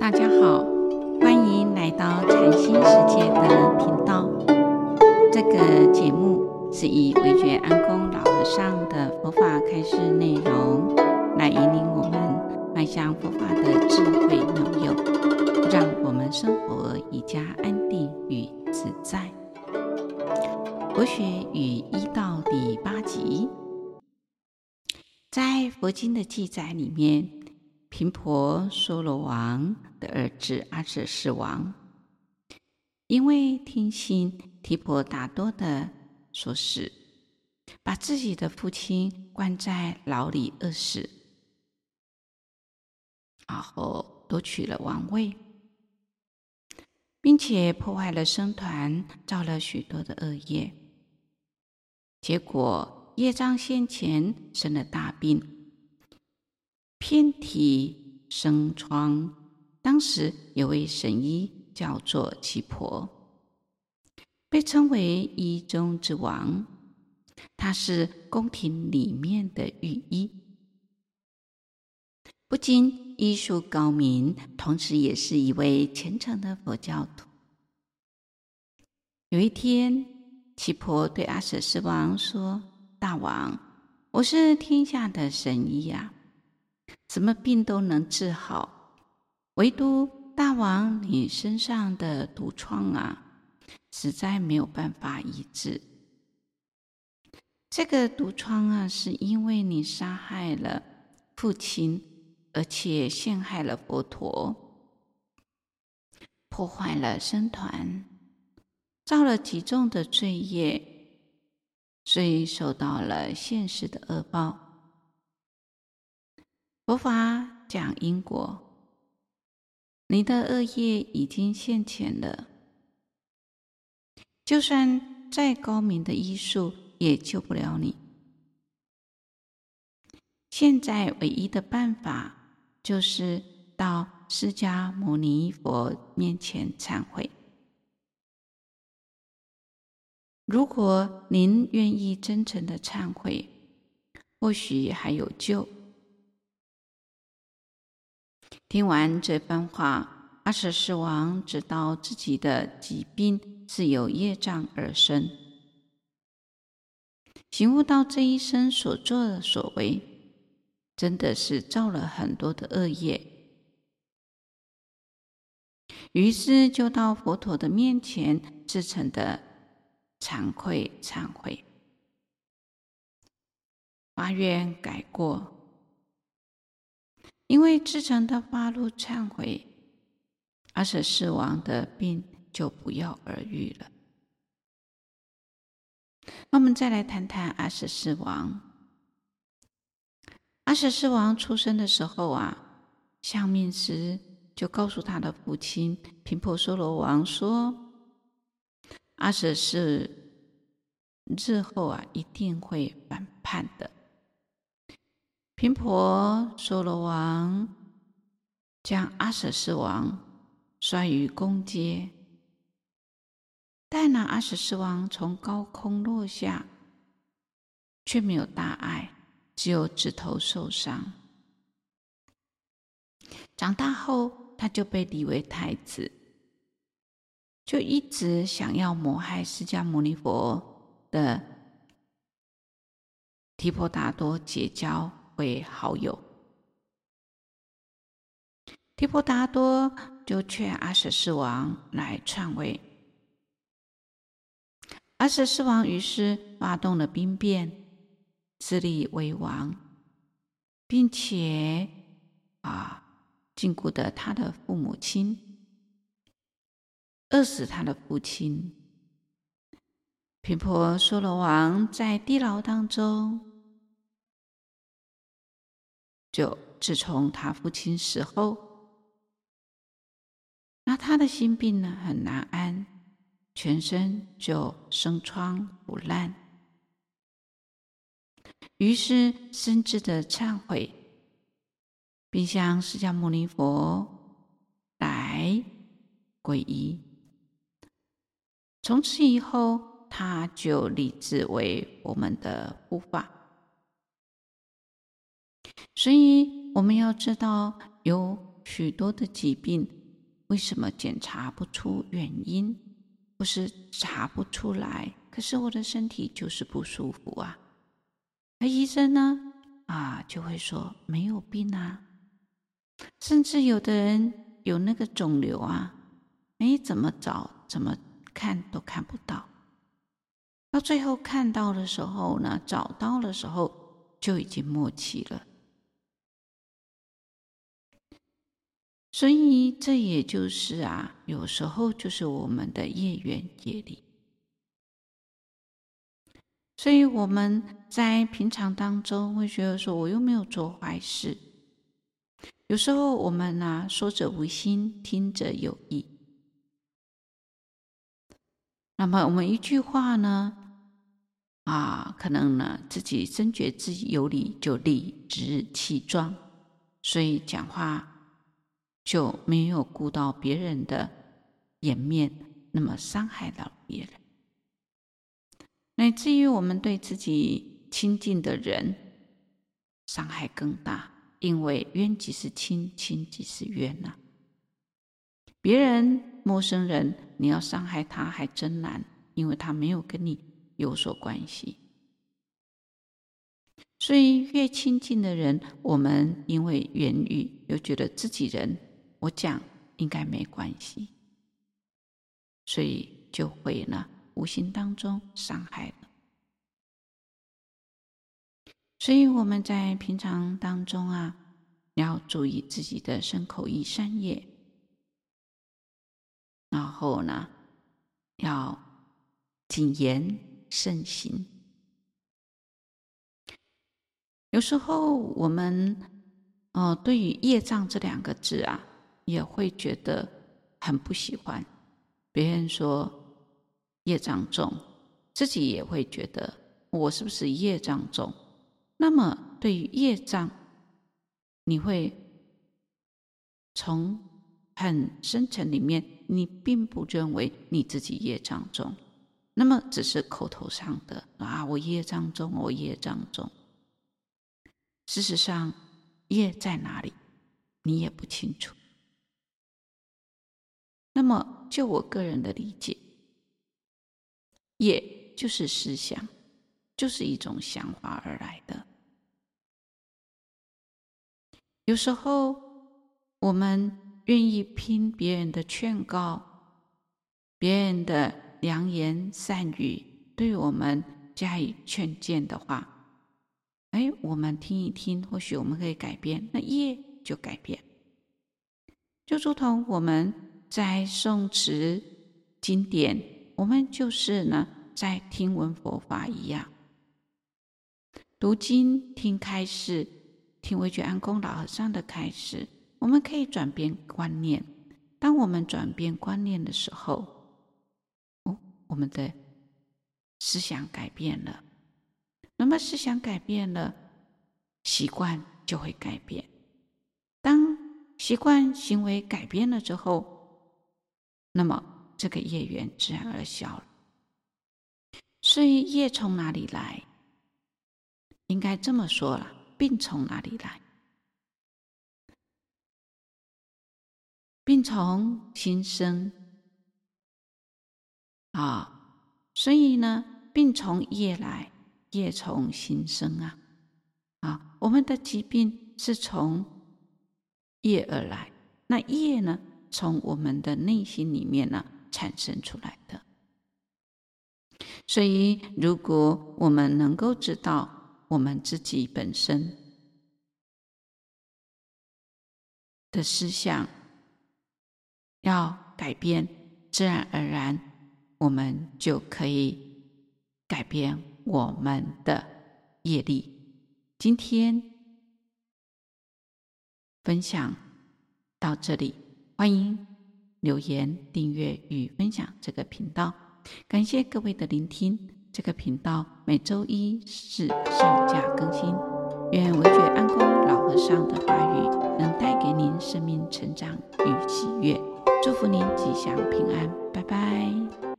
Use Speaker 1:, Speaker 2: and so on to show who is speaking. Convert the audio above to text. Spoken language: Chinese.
Speaker 1: 大家好，欢迎来到禅心世界的频道。这个节目是以惟觉安公老和尚的佛法开示内容，来引领我们迈向佛法的智慧妙用，让我们生活更加安定与自在。佛学与医道第八集，在佛经的记载里面。频婆娑罗王的儿子阿舍世王，因为听信提婆达多的说事，把自己的父亲关在牢里饿死，然后夺取了王位，并且破坏了僧团，造了许多的恶业，结果业障现前，生了大病。遍体生疮，当时有位神医叫做七婆，被称为医中之王。他是宫廷里面的御医，不仅医术高明，同时也是一位虔诚的佛教徒。有一天，七婆对阿舍世王说：“大王，我是天下的神医呀。”什么病都能治好，唯独大王你身上的毒疮啊，实在没有办法医治。这个毒疮啊，是因为你杀害了父亲，而且陷害了佛陀，破坏了僧团，造了极重的罪业，所以受到了现世的恶报。佛法讲因果，你的恶业已经现前了，就算再高明的医术也救不了你。现在唯一的办法就是到释迦牟尼佛面前忏悔。如果您愿意真诚的忏悔，或许还有救。听完这番话，阿舍世王知道自己的疾病是由业障而生，醒悟到这一生所作所为真的是造了很多的恶业，于是就到佛陀的面前，自诚的惭愧忏悔，发愿改过。因为至诚的发露忏悔，阿舍世王的病就不药而愈了。那我们再来谈谈阿舍世王。阿舍世王出生的时候啊，相命师就告诉他的父亲频婆娑罗王说：“阿舍世日后啊，一定会反叛的。”频婆娑罗王将阿闍世王摔于宫阶，但那阿闍世王从高空落下，却没有大碍，只有指头受伤。长大后，他就被立为太子，就一直想要谋害释迦牟尼佛的提婆达多结交。为好友，提婆达多就劝阿舍世王来篡位。阿舍世王于是发动了兵变，自立为王，并且啊，禁锢的他的父母亲，饿死他的父亲。频婆娑罗王在地牢当中。就自从他父亲死后，那他的心病呢，很难安，全身就生疮腐烂，于是深挚的忏悔，并向释迦牟尼佛来皈依。从此以后，他就立志为我们的护法。所以我们要知道，有许多的疾病，为什么检查不出原因？不是查不出来，可是我的身体就是不舒服啊。而医生呢，啊，就会说没有病啊。甚至有的人有那个肿瘤啊，哎，怎么找怎么看都看不到。到最后看到的时候呢，找到的时候就已经末期了。所以这也就是啊，有时候就是我们的业缘业力。所以我们在平常当中会觉得说，我又没有做坏事。有时候我们呢、说者无心，听者有意。那么我们一句话呢，啊，可能呢自己深觉自己有理，就理直气壮，所以讲话就没有顾到别人的颜面，那么伤害到别人，乃至于我们对自己亲近的人伤害更大，因为冤即是亲，亲即是冤呐、别人陌生人，你要伤害他还真难，因为他没有跟你有所关系。所以越亲近的人，我们因为言语又觉得自己人，我讲应该没关系，所以就会呢无形当中伤害了。所以我们在平常当中啊，要注意自己的身口意三业。然后呢，要谨言慎行。有时候我们，哦、呃，对于业障这两个字啊，也会觉得很不喜欢。别人说业障重，自己也会觉得我是不是业障重？那么对于业障，你会从很深层里面。你并不认为你自己业障重，那么只是口头上的啊，我业障重，我业障重。事实上，业在哪里，你也不清楚。那么，就我个人的理解，业就是思想，就是一种想法而来的。有时候，我们。愿意听别人的劝告，别人的良言善语，对我们加以劝谏的话，哎，我们听一听，或许我们可以改变，那业就改变。就如同我们在诵持经典，我们就是呢在听闻佛法一样，读经听开示，听惟觉安公老和尚的开示。我们可以转变观念。当我们转变观念的时候，哦，我们的思想改变了。那么思想改变了，习惯就会改变。当习惯行为改变了之后，那么这个业缘自然而消了。所以业从哪里来？应该这么说了，病从哪里来？病从心生啊，所以呢，病从业来，业从心生啊啊，我们的疾病是从业而来，那业呢，从我们的内心里面呢产生出来的。所以，如果我们能够知道我们自己本身的思想，要改变，自然而然，我们就可以改变我们的业力。今天分享到这里，欢迎留言、订阅与分享这个频道。感谢各位的聆听。这个频道每周一是上架更新。愿文觉安公老和尚的话语能带给您生命成长与喜悦。祝福您吉祥平安，拜拜。